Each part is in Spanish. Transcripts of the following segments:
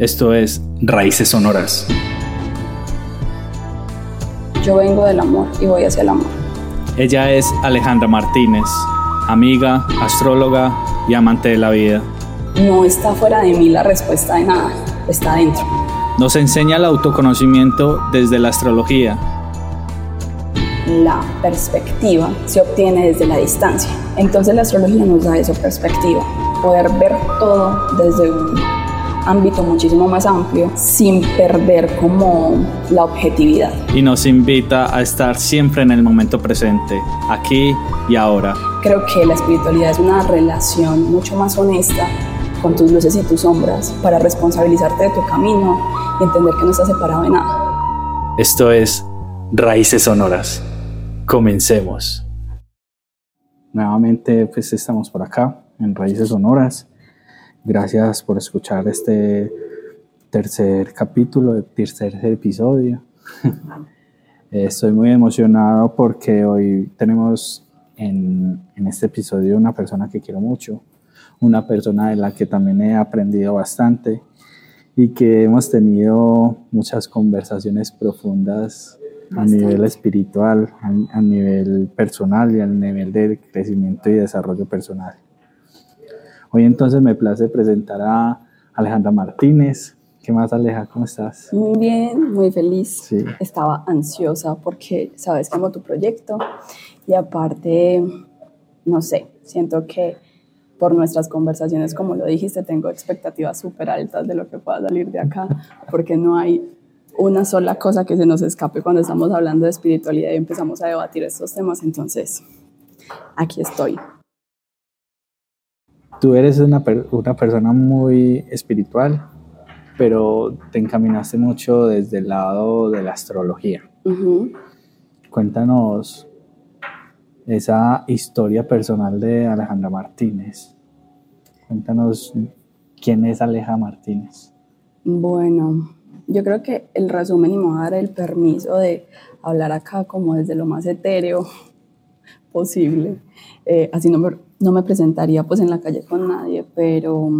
Esto es Raíces Sonoras. Yo vengo del amor y voy hacia el amor. Ella es Alejandra Martínez, amiga, astróloga y amante de la vida. No está fuera de mí la respuesta de nada, está dentro. Nos enseña el autoconocimiento desde la astrología. La perspectiva se obtiene desde la distancia. Entonces la astrología nos da esa perspectiva, poder ver todo desde un ámbito muchísimo más amplio sin perder como la objetividad. Y nos invita a estar siempre en el momento presente, aquí y ahora. Creo que la espiritualidad es una relación mucho más honesta con tus luces y tus sombras para responsabilizarte de tu camino y entender que no estás separado de nada. Esto es Raíces Sonoras. Comencemos. Nuevamente pues estamos por acá en Raíces Sonoras Gracias por escuchar este tercer capítulo, tercer episodio. Estoy muy emocionado porque hoy tenemos en, en, este episodio una persona que quiero mucho, una persona de la que también he aprendido bastante y que hemos tenido muchas conversaciones profundas a nivel espiritual, a, a nivel personal y a nivel de crecimiento y desarrollo personal. Hoy entonces me place presentar a Alejandra Martínez. ¿Qué más, Aleja? ¿Cómo estás? Muy bien, muy feliz. Sí. Estaba ansiosa porque sabes cómo tu proyecto y aparte, no sé, siento que por nuestras conversaciones, como lo dijiste, tengo expectativas súper altas de lo que pueda salir de acá, porque no hay una sola cosa que se nos escape cuando estamos hablando de espiritualidad y empezamos a debatir estos temas. Entonces, aquí estoy tú eres una, una persona muy espiritual, pero te encaminaste mucho desde el lado de la astrología. Cuéntanos esa historia personal de Alejandra Martínez. Cuéntanos quién es Aleja Martínez. Bueno, yo creo que el resumen y me voy a dar el permiso de hablar acá como desde lo más etéreo posible. Eh, así no me, no me presentaría pues en la calle con nadie, pero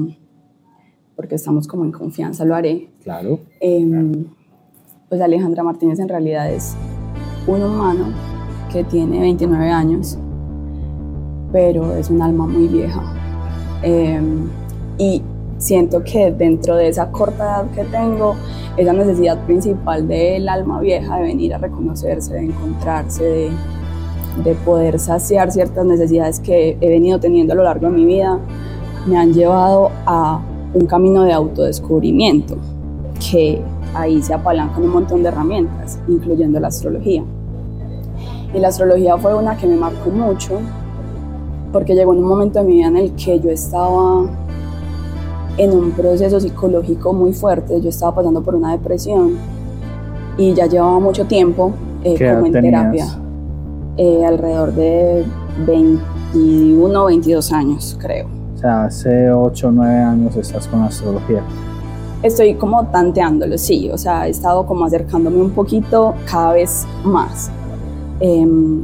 porque estamos como en confianza, lo haré. Claro. Em, pues Alejandra Martínez en realidad es un humano que tiene 29 años, pero es un alma muy vieja. Em, y siento que dentro de esa corta edad que tengo, esa necesidad principal del alma vieja de venir a reconocerse, de encontrarse, de de poder saciar ciertas necesidades que he venido teniendo a lo largo de mi vida, me han llevado a un camino de autodescubrimiento, que ahí se apalancan un montón de herramientas, incluyendo la astrología. Y la astrología fue una que me marcó mucho, porque llegó en un momento de mi vida en el que yo estaba en un proceso psicológico muy fuerte, yo estaba pasando por una depresión y ya llevaba mucho tiempo eh, como en terapia. Eh, alrededor de 21 o 22 años, creo. O sea, hace 8 o 9 años estás con astrología. Estoy como tanteándolo, sí, o sea, he estado como acercándome un poquito cada vez más. Em,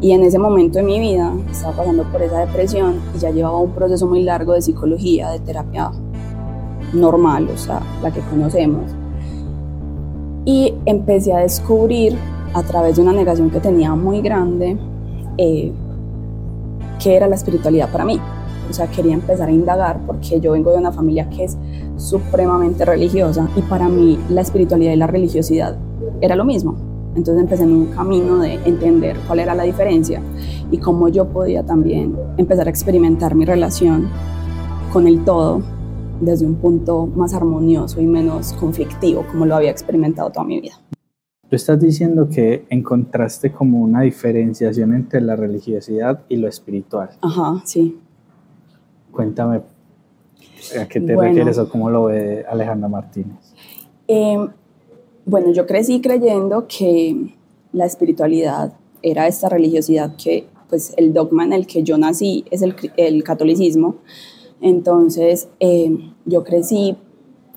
y en ese momento de mi vida estaba pasando por esa depresión y ya llevaba un proceso muy largo de psicología, de terapia normal, o sea, la que conocemos. Y empecé a descubrir a través de una negación que tenía muy grande, eh, qué era la espiritualidad para mí. O sea, quería empezar a indagar porque yo vengo de una familia que es supremamente religiosa y para mí la espiritualidad y la religiosidad era lo mismo. Entonces empecé en un camino de entender cuál era la diferencia y cómo yo podía también empezar a experimentar mi relación con el todo desde un punto más armonioso y menos conflictivo como lo había experimentado toda mi vida. Tú estás diciendo que encontraste como una diferenciación entre la religiosidad y lo espiritual. Ajá, sí. Cuéntame a qué te refieres o cómo lo ve Alejandra Martínez. Em, bueno, yo crecí creyendo que la espiritualidad era esta religiosidad que, pues, el dogma en el que yo nací es el, el catolicismo. Entonces, em, yo crecí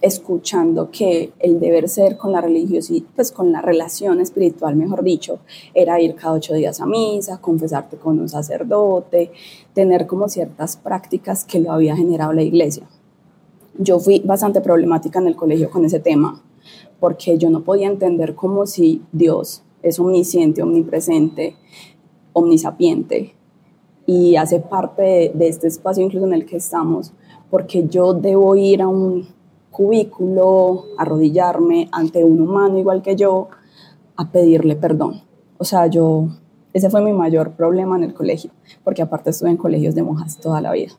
escuchando que el deber ser con la religiosidad, pues con la relación espiritual, mejor dicho, era ir cada ocho días a misa, confesarte con un sacerdote, tener como ciertas prácticas que lo había generado la iglesia. yo fui bastante problemática en el colegio con ese tema, porque yo no podía entender cómo si Dios es omnisciente, omnipresente, omnisapiente y hace parte de, de este espacio incluso en el que estamos, porque yo debo ir a un cubículo, arrodillarme ante un humano igual que yo, a pedirle perdón. O sea, yo, ese fue mi mayor problema en el colegio, porque aparte estuve en colegios de monjas toda la vida.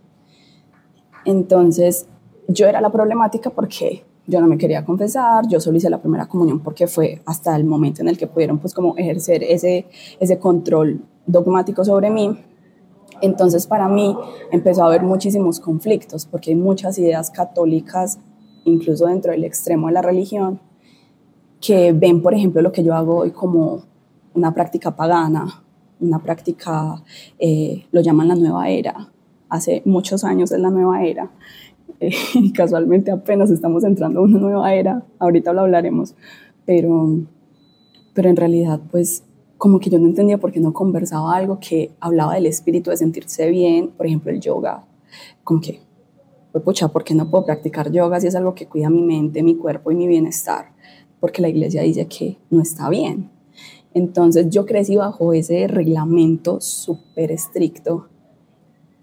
Entonces, yo era la problemática porque yo no me quería confesar, yo solo hice la primera comunión porque fue hasta el momento en el que pudieron pues como ejercer ese, ese control dogmático sobre mí. Entonces para mí empezó a haber muchísimos conflictos porque hay muchas ideas católicas, incluso dentro del extremo de la religión, que ven, por ejemplo, lo que yo hago hoy como una práctica pagana, una práctica, eh, lo llaman la nueva era. Hace muchos años es la nueva era. Casualmente apenas estamos entrando a una nueva era, ahorita lo hablaremos, pero, pero en realidad pues como que yo no entendía por qué no conversaba algo que hablaba del espíritu, de sentirse bien, por ejemplo el yoga, como que, pues pucha, ¿por qué no puedo practicar yoga si es algo que cuida mi mente, mi cuerpo y mi bienestar? Porque la iglesia dice que no está bien. Entonces yo crecí bajo ese reglamento súper estricto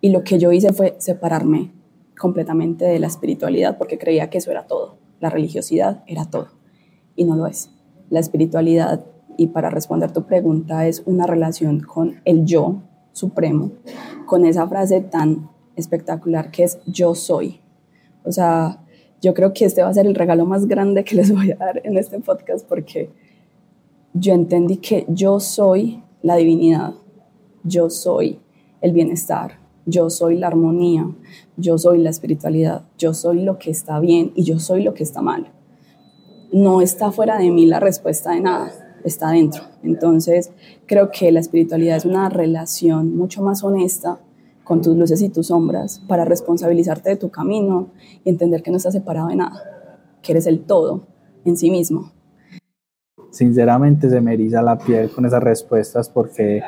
y lo que yo hice fue separarme completamente de la espiritualidad porque creía que eso era todo. La religiosidad era todo y no lo es. La espiritualidad, y para responder tu pregunta, es una relación con el yo supremo, con esa frase tan espectacular que es yo soy. O sea, yo creo que este va a ser el regalo más grande que les voy a dar en este podcast porque yo entendí que yo soy la divinidad, yo soy el bienestar, yo soy la armonía, yo soy la espiritualidad, yo soy lo que está bien y yo soy lo que está mal. No está fuera de mí la respuesta de nada, está dentro. Entonces, creo que la espiritualidad es una relación mucho más honesta con tus luces y tus sombras para responsabilizarte de tu camino y entender que no estás separado de nada, que eres el todo en sí mismo. Sinceramente se me eriza la piel con esas respuestas porque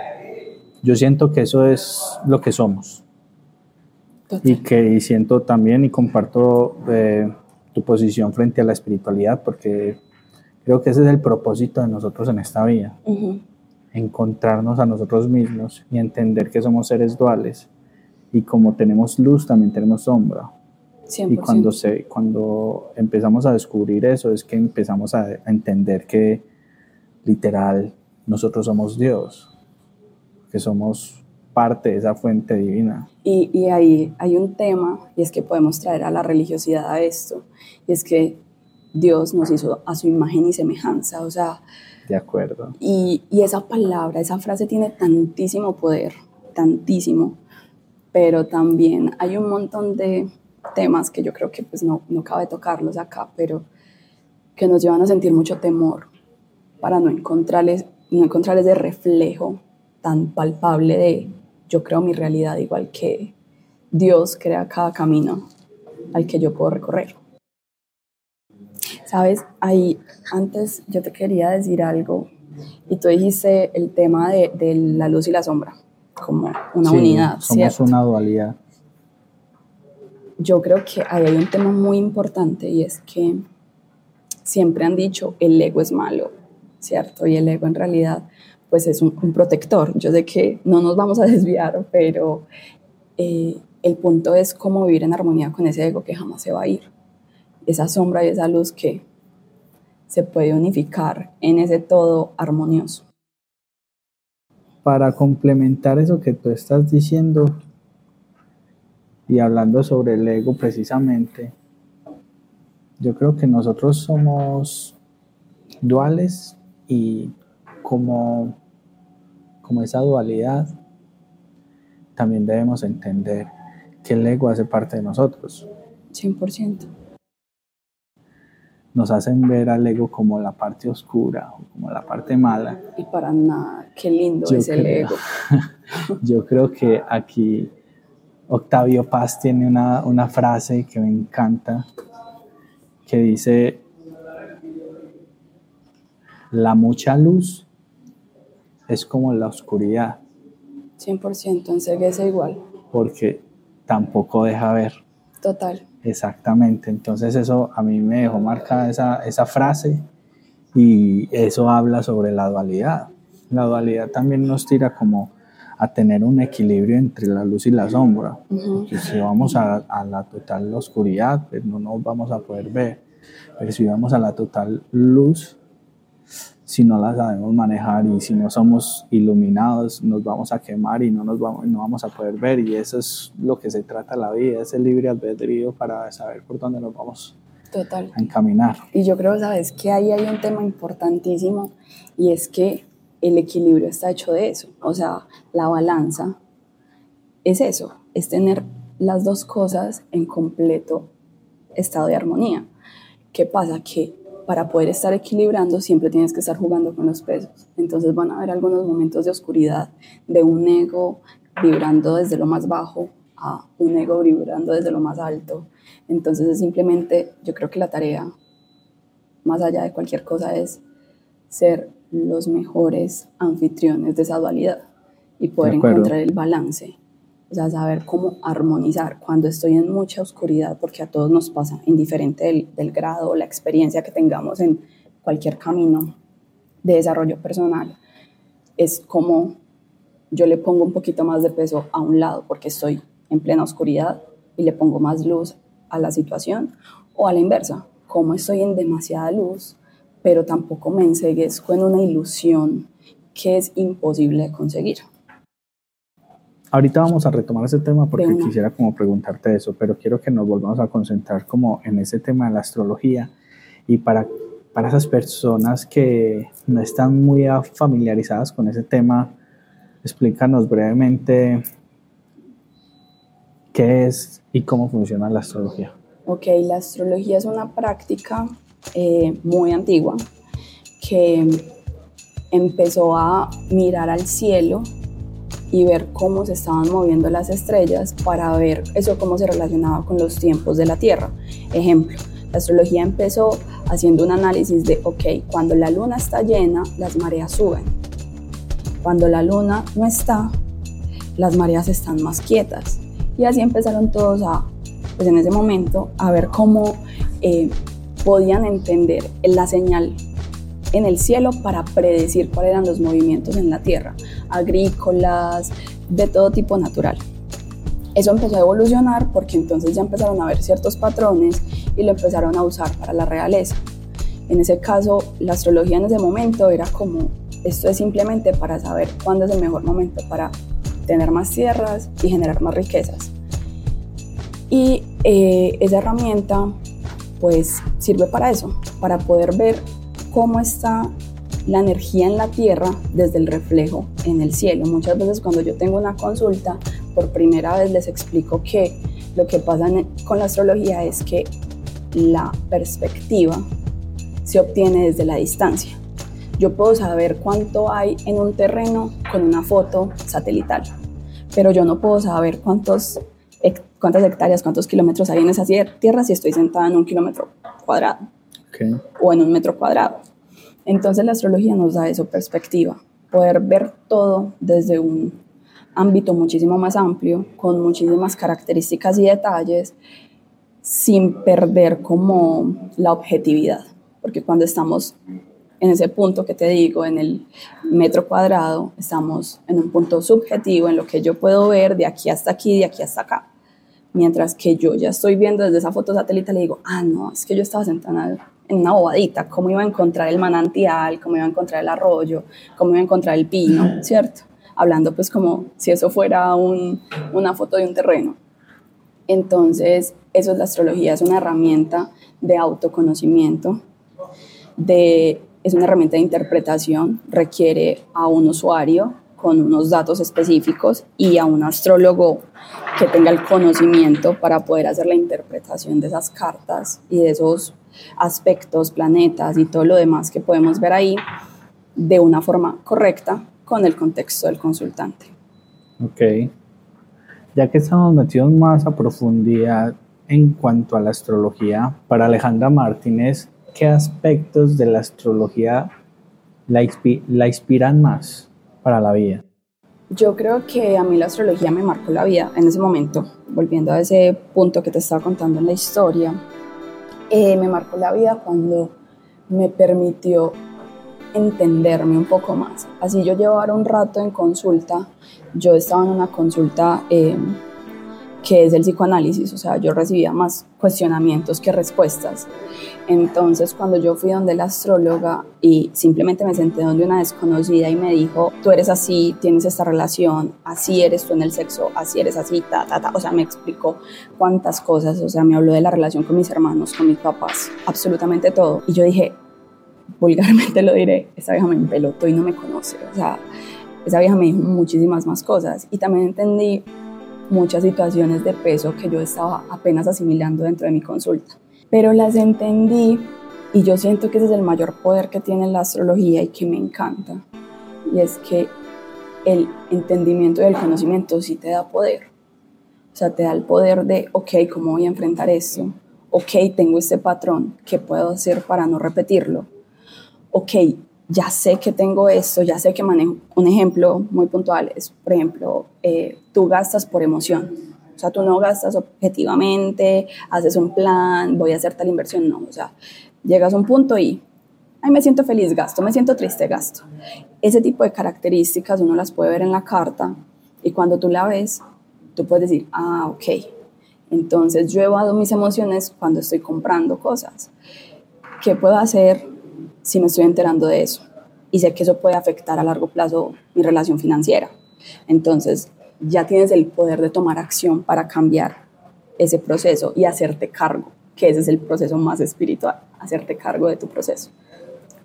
yo siento que eso es lo que somos. Y que siento también y comparto eh, tu posición frente a la espiritualidad porque creo que ese es el propósito de nosotros en esta vida, encontrarnos a nosotros mismos y entender que somos seres duales y como tenemos luz también tenemos sombra. Y cuando, se, cuando empezamos a descubrir eso es que empezamos a, a entender que literal nosotros somos Dios, que somos parte de esa fuente divina. Y, y ahí hay un tema, y es que podemos traer a la religiosidad a esto, y es que Dios nos hizo a su imagen y semejanza, o sea... De acuerdo. Y, y esa palabra, esa frase tiene tantísimo poder, tantísimo, pero también hay un montón de temas que yo creo que pues no, no cabe tocarlos acá, pero que nos llevan a sentir mucho temor para no encontrarles, no encontrar ese reflejo tan palpable de yo creo mi realidad igual que Dios crea cada camino al que yo puedo recorrer. Sabes, ahí antes yo te quería decir algo y tú dijiste el tema de, de la luz y la sombra como una unidad. Somos una dualidad. Yo creo que ahí hay un tema muy importante y es que siempre han dicho el ego es malo, ¿cierto? Y el ego en realidad pues es un, protector. Yo sé que no nos vamos a desviar, pero eh, el punto es cómo vivir en armonía con ese ego que jamás se va a ir. Esa sombra y esa luz que se puede unificar en ese todo armonioso. Para complementar eso que tú estás diciendo y hablando sobre el ego precisamente, yo creo que nosotros somos duales y como, como esa dualidad, también debemos entender que el ego hace parte de nosotros. 100%. Nos hacen ver al ego como la parte oscura, como la parte mala. Y para nada, qué lindo es el ego. yo creo que aquí Octavio Paz tiene una, una frase que me encanta, que dice, la mucha luz es como la oscuridad. 100% enseguece igual. Porque tampoco deja ver. Total. Exactamente, entonces eso a mí me dejó marcada esa, esa frase y eso habla sobre la dualidad. La dualidad también nos tira como a tener un equilibrio entre la luz y la sombra. si vamos a, a, la total oscuridad, pues no nos vamos a poder ver. Pero si vamos a la total luz, si no la sabemos manejar y si no somos iluminados, nos vamos a quemar y no, nos vamos, no vamos a poder ver. Y eso es lo que se trata la vida, ese libre albedrío para saber por dónde nos vamos Total. a encaminar. Y yo creo, sabes, que ahí hay un tema importantísimo y es que el equilibrio está hecho de eso. O sea, la balanza es eso, es tener las dos cosas en completo estado de armonía. ¿Qué pasa? Que para poder estar equilibrando siempre tienes que estar jugando con los pesos. Entonces van a haber algunos momentos de oscuridad, de un ego vibrando desde lo más bajo a un ego vibrando desde lo más alto. Entonces es simplemente, yo creo que la tarea, más allá de cualquier cosa, es ser los mejores anfitriones de esa dualidad y poder encontrar el balance. O sea, saber cómo armonizar cuando estoy en mucha oscuridad, porque a todos nos pasa, indiferente del, del grado o la experiencia que tengamos en cualquier camino de desarrollo personal, es como yo le pongo un poquito más de peso a un lado porque estoy en plena oscuridad y le pongo más luz a la situación, o a la inversa, como estoy en demasiada luz, pero tampoco me enseguezco en una ilusión que es imposible de conseguir. Ahorita vamos a retomar ese tema porque quisiera como preguntarte eso, pero quiero que nos volvamos a concentrar como en ese tema de la astrología y para, para esas personas que no están muy familiarizadas con ese tema, explícanos brevemente qué es y cómo funciona la astrología. Ok, la astrología es una práctica eh, muy antigua que empezó a mirar al cielo y ver cómo se estaban moviendo las estrellas para ver eso cómo se relacionaba con los tiempos de la Tierra. Ejemplo, la astrología empezó haciendo un análisis de, ok, cuando la luna está llena, las mareas suben. Cuando la luna no está, las mareas están más quietas. Y así empezaron todos a, pues en ese momento, a ver cómo eh, podían entender la señal en el cielo para predecir cuáles eran los movimientos en la tierra, agrícolas, de todo tipo natural. Eso empezó a evolucionar porque entonces ya empezaron a ver ciertos patrones y lo empezaron a usar para la realeza. En ese caso, la astrología en ese momento era como, esto es simplemente para saber cuándo es el mejor momento para tener más tierras y generar más riquezas. Y eh, esa herramienta pues sirve para eso, para poder ver cómo está la energía en la Tierra desde el reflejo en el cielo. Muchas veces cuando yo tengo una consulta, por primera vez les explico que lo que pasa con la astrología es que la perspectiva se obtiene desde la distancia. Yo puedo saber cuánto hay en un terreno con una foto satelital, pero yo no puedo saber cuántos cuántas hectáreas, cuántos kilómetros hay en esa tierra si estoy sentada en un kilómetro cuadrado o en un metro cuadrado. Entonces la astrología nos da eso, perspectiva, poder ver todo desde un ámbito muchísimo más amplio, con muchísimas características y detalles, sin perder como la objetividad, porque cuando estamos en ese punto que te digo, en el metro cuadrado, estamos en un punto subjetivo, en lo que yo puedo ver de aquí hasta aquí, de aquí hasta acá. Mientras que yo ya estoy viendo desde esa foto satélite, le digo, ah, no, es que yo estaba sentada en una bobadita, cómo iba a encontrar el manantial, cómo iba a encontrar el arroyo, cómo iba a encontrar el pino, ¿cierto? Hablando pues como si eso fuera un, una foto de un terreno. Entonces, eso es la astrología, es una herramienta de autoconocimiento, de es una herramienta de interpretación, requiere a un usuario con unos datos específicos y a un astrólogo que tenga el conocimiento para poder hacer la interpretación de esas cartas y de esos aspectos, planetas y todo lo demás que podemos ver ahí de una forma correcta con el contexto del consultante. Ok. Ya que estamos metidos más a profundidad en cuanto a la astrología, para Alejandra Martínez, ¿qué aspectos de la astrología la, inspiran más para la vida? Yo creo que a mí la astrología me marcó la vida en ese momento, volviendo a ese punto que te estaba contando en la historia, eh, me marcó la vida cuando me permitió entenderme un poco más. Así yo llevara un rato en consulta, yo estaba en una consulta eh, que es el psicoanálisis, o sea, yo recibía más cuestionamientos que respuestas. Entonces, cuando yo fui donde la astróloga y simplemente me senté donde una desconocida y me dijo, tú eres así, tienes esta relación, así eres tú en el sexo, así eres así, ta, ta, ta, o sea, me explicó cuántas cosas, o sea, me habló de la relación con mis hermanos, con mis papás, absolutamente todo. Y yo dije, vulgarmente lo diré, esa vieja me empelotó y no me conoce, o sea, esa vieja me dijo muchísimas más cosas y también entendí muchas situaciones de peso que yo estaba apenas asimilando dentro de mi consulta. Pero las entendí y yo siento que ese es el mayor poder que tiene la astrología y que me encanta. Y es que el entendimiento y el conocimiento sí te da poder. O sea, te da el poder de, ok, ¿cómo voy a enfrentar esto? Ok, tengo este patrón, ¿qué puedo hacer para no repetirlo? Ok, ya sé que tengo esto, ya sé que manejo. Un ejemplo muy puntual es, por ejemplo, eh, tú gastas por emoción. O sea, tú no gastas objetivamente, haces un plan, voy a hacer tal inversión, no. O sea, llegas a un punto y, ay, me siento feliz, gasto, me siento triste, gasto. Ese tipo de características uno las puede ver en la carta y cuando tú la ves, tú puedes decir, ah, ok. Entonces yo evado mis emociones cuando estoy comprando cosas. ¿Qué puedo hacer si me estoy enterando de eso. Y sé que eso puede afectar a largo plazo mi relación financiera. Entonces, ya tienes el poder de tomar acción para cambiar ese proceso y hacerte cargo, que ese es el proceso más espiritual, hacerte cargo de tu proceso.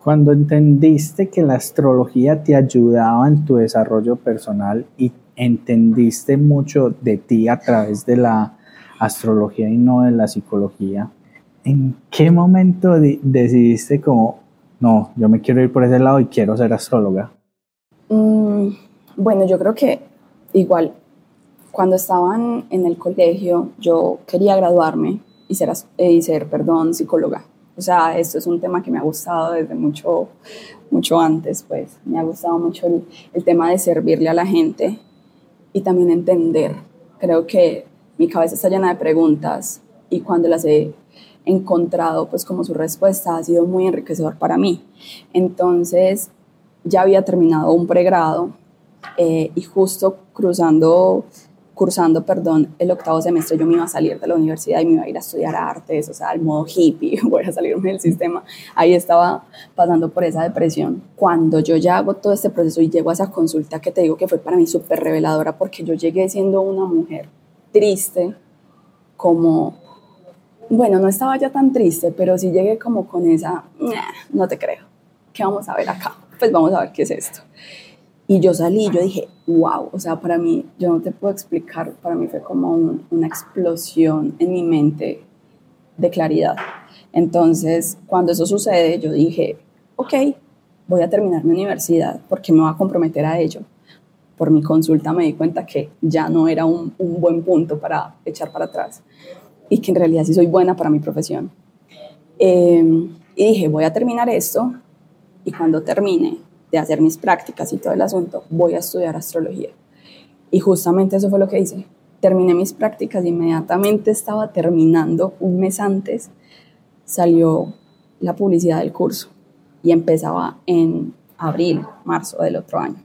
Cuando entendiste que la astrología te ayudaba en tu desarrollo personal y entendiste mucho de ti a través de la astrología y no de la psicología, ¿en qué momento decidiste como no, yo me quiero ir por ese lado y quiero ser astróloga? Mm, bueno, yo creo que igual, cuando estaban en el colegio, yo quería graduarme y ser, eh, y ser perdón, psicóloga. O sea, esto es un tema que me ha gustado desde mucho, mucho antes, pues. Me ha gustado mucho el, el tema de servirle a la gente y también entender. Creo que mi cabeza está llena de preguntas y cuando las he encontrado pues como su respuesta ha sido muy enriquecedor para mí. Entonces ya había terminado un pregrado eh, y justo cruzando, cursando, perdón, el octavo semestre yo me iba a salir de la universidad y me iba a ir a estudiar artes, o sea, al modo hippie, voy a salirme del sistema. Ahí estaba pasando por esa depresión. Cuando yo ya hago todo este proceso y llego a esa consulta que te digo que fue para mí súper reveladora porque yo llegué siendo una mujer triste, como bueno, no estaba ya tan triste, pero sí llegué como con esa, no te creo, ¿qué vamos a ver acá? Pues vamos a ver qué es esto. Y yo salí, yo dije, wow, o sea, para mí, yo no te puedo explicar, para mí fue como una explosión en mi mente de claridad. Entonces, cuando eso sucede, yo dije, ok, voy a terminar mi universidad porque me voy a comprometer a ello. Por mi consulta me di cuenta que ya no era un, un buen punto para echar para atrás y que en realidad sí soy buena para mi profesión. Em, y dije, voy a terminar esto y cuando termine de hacer mis prácticas y todo el asunto, voy a estudiar astrología. Y justamente eso fue lo que hice. Terminé mis prácticas, inmediatamente estaba terminando, un mes antes salió la publicidad del curso y empezaba en abril, marzo del otro año.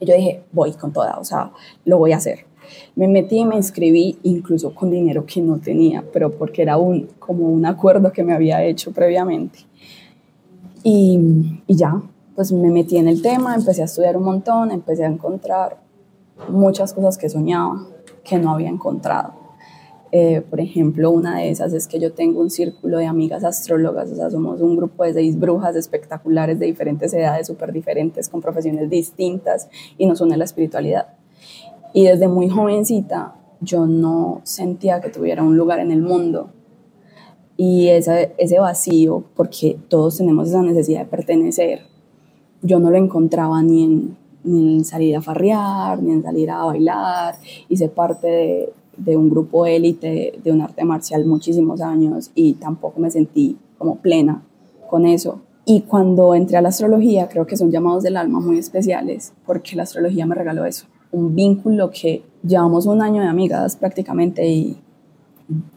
Y yo dije, voy con toda, o sea, lo voy a hacer. Me metí y me inscribí incluso con dinero que no tenía, pero porque era un, como un acuerdo que me había hecho previamente. Y, y ya, pues me metí en el tema, empecé a estudiar un montón, empecé a encontrar muchas cosas que soñaba, que no había encontrado. Eh, por ejemplo, una de esas es que yo tengo un círculo de amigas astrólogas, o sea, somos un grupo de seis brujas espectaculares de diferentes edades, súper diferentes, con profesiones distintas y nos une la espiritualidad. Y desde muy jovencita yo no sentía que tuviera un lugar en el mundo. Y ese, ese vacío, porque todos tenemos esa necesidad de pertenecer, yo no lo encontraba ni en, ni en salir a farrear, ni en salir a bailar. Hice parte de, de un grupo élite de un arte marcial muchísimos años y tampoco me sentí como plena con eso. Y cuando entré a la astrología, creo que son llamados del alma muy especiales, porque la astrología me regaló eso, un vínculo que llevamos un año de amigas prácticamente y,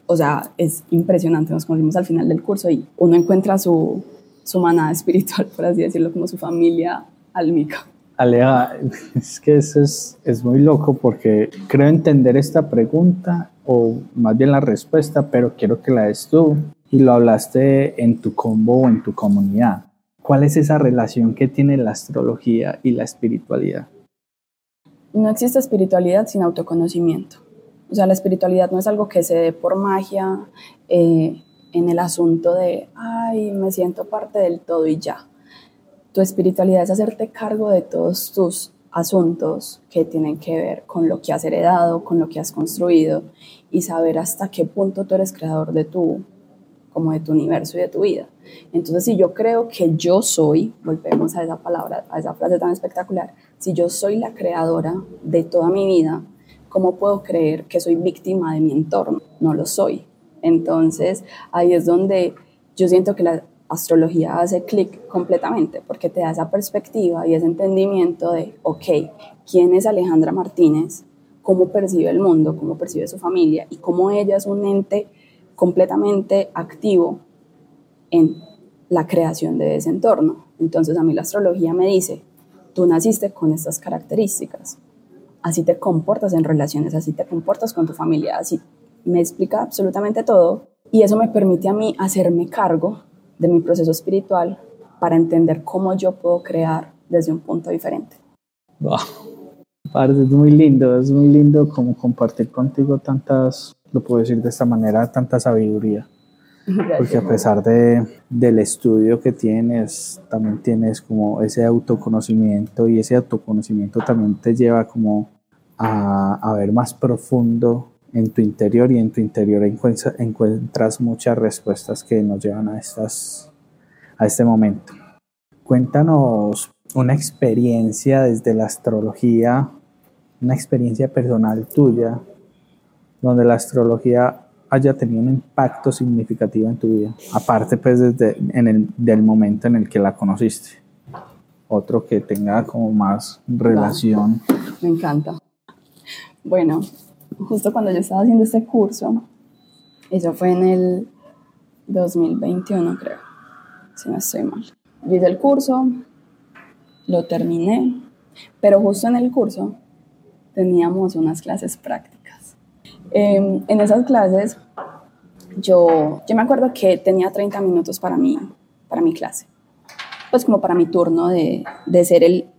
o sea, es impresionante, nos conocimos al final del curso y uno encuentra su, su manada espiritual, por así decirlo, como su familia álmica. Aleja, es que eso es, es muy loco porque creo entender esta pregunta o más bien la respuesta, pero quiero que la des tú y lo hablaste en tu combo o en tu comunidad. ¿Cuál es esa relación que tiene la astrología y la espiritualidad? No existe espiritualidad sin autoconocimiento. O sea, la espiritualidad no es algo que se dé por magia eh, en el asunto de, ay, me siento parte del todo y ya. Tu espiritualidad es hacerte cargo de todos tus asuntos que tienen que ver con lo que has heredado, con lo que has construido y saber hasta qué punto tú eres creador de tu, como de tu universo y de tu vida. Entonces, si yo creo que yo soy, volvemos a esa palabra, a esa frase tan espectacular, si yo soy la creadora de toda mi vida, ¿cómo puedo creer que soy víctima de mi entorno? No lo soy. Entonces, ahí es donde yo siento que la astrología hace clic completamente, porque te da esa perspectiva y ese entendimiento de, ok, ¿quién es Alejandra Martínez? ¿Cómo percibe el mundo? ¿Cómo percibe su familia? Y cómo ella es un ente completamente activo en la creación de ese entorno. Entonces a mí la astrología me dice, tú naciste con estas características, así te comportas en relaciones, así te comportas con tu familia, así me explica absolutamente todo y eso me permite a mí hacerme cargo de mi proceso espiritual para entender cómo yo puedo crear desde un punto diferente. Wow. es muy lindo, es muy lindo como compartir contigo tantas, lo puedo decir de esta manera, tanta sabiduría. Porque a pesar de, del estudio que tienes, también tienes como ese autoconocimiento y ese autoconocimiento también te lleva como a, a ver más profundo en tu interior y en tu interior encuentras muchas respuestas que nos llevan a, estas, a este momento. Cuéntanos una experiencia desde la astrología, una experiencia personal tuya, donde la astrología haya tenido un impacto significativo en tu vida, aparte pues desde en el, del momento en el que la conociste. Otro que tenga como más relación. Me encanta. Bueno, justo cuando yo estaba haciendo este curso, eso fue en el 2021 creo, si no estoy mal. Yo hice el curso, lo terminé, pero justo en el curso teníamos unas clases prácticas. Em, en esas clases yo, yo me acuerdo que tenía 30 minutos para mí, para mi clase, pues como para mi turno de, de ser el,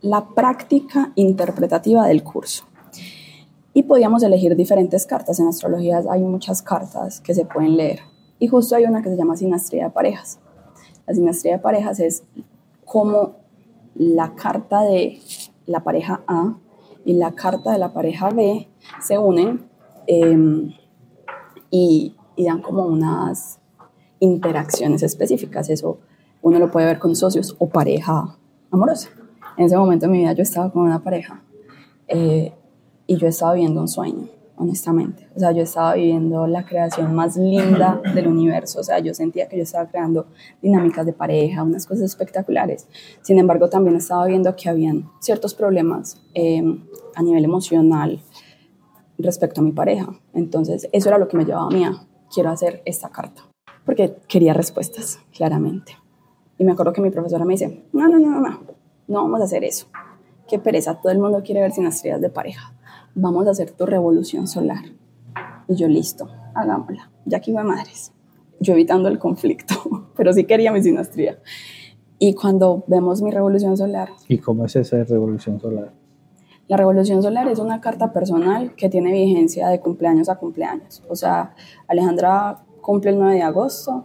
la práctica interpretativa del curso y podíamos elegir diferentes cartas. En astrología hay muchas cartas que se pueden leer y justo hay una que se llama sinastría de parejas. La sinastría de parejas es como la carta de la pareja A y la carta de la pareja B se unen em, y, y dan como unas interacciones específicas. Eso uno lo puede ver con socios o pareja amorosa. En ese momento de mi vida yo estaba con una pareja eh, y yo estaba viviendo un sueño, honestamente. O sea, yo estaba viviendo la creación más linda del universo. O sea, yo sentía que yo estaba creando dinámicas de pareja, unas cosas espectaculares. Sin embargo, también estaba viendo que habían ciertos problemas em, a nivel emocional respecto a mi pareja. Entonces, eso era lo que me llevaba a mí a, quiero hacer esta carta. Porque quería respuestas, claramente. Y me acuerdo que mi profesora me dice, no, no, no, no, no vamos a hacer eso. Qué pereza, todo el mundo quiere ver sinastrías de pareja vamos a hacer tu revolución solar. Y yo, listo, hagámosla. Ya aquí va madres. Yo evitando el conflicto, pero sí quería mi sinastría. Y cuando vemos mi revolución solar. ¿Y cómo es esa revolución solar? La revolución solar es una carta personal que tiene vigencia de cumpleaños a cumpleaños. O sea, Alejandra cumple el 9 de agosto,